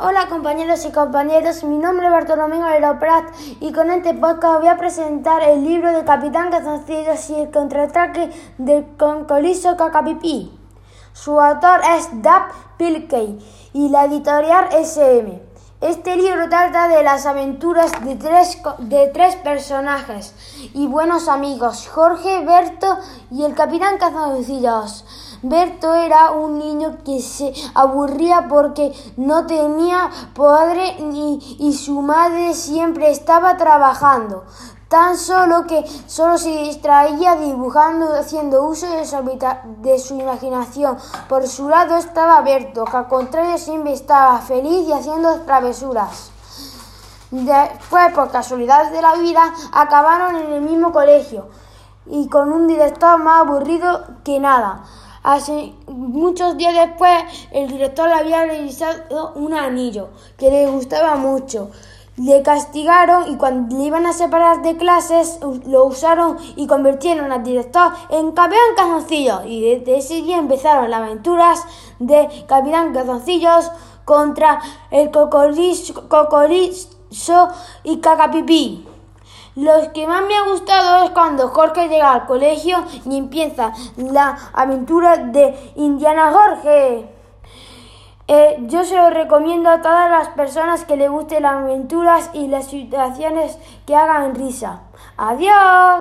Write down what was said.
Hola compañeros y compañeras, mi nombre es Bartolomé Galero Prat y con este podcast voy a presentar el libro de Capitán Cazoncillos y el contraataque del concoliso Cacapipi. Su autor es Dab Pilkey y la editorial SM. Este libro trata de las aventuras de tres, de tres personajes y buenos amigos, Jorge, Berto y el Capitán Cazoncillos. Berto era un niño que se aburría porque no tenía padre y su madre siempre estaba trabajando. Tan solo que solo se distraía dibujando, haciendo uso de su, de su imaginación. Por su lado estaba Berto, que al contrario siempre estaba feliz y haciendo travesuras. Después, por casualidad de la vida, acabaron en el mismo colegio y con un director más aburrido que nada. Hace muchos días después, el director le había revisado un anillo que le gustaba mucho. Le castigaron y cuando le iban a separar de clases lo usaron y convirtieron al director en Capitán Cazoncillos. Y desde ese día empezaron las aventuras de Capitán Cazoncillos contra el Cocorizo y Cacapipí. Lo que más me ha gustado es cuando Jorge llega al colegio y empieza la aventura de Indiana Jorge. Eh, yo se lo recomiendo a todas las personas que le gusten las aventuras y las situaciones que hagan risa. Adiós.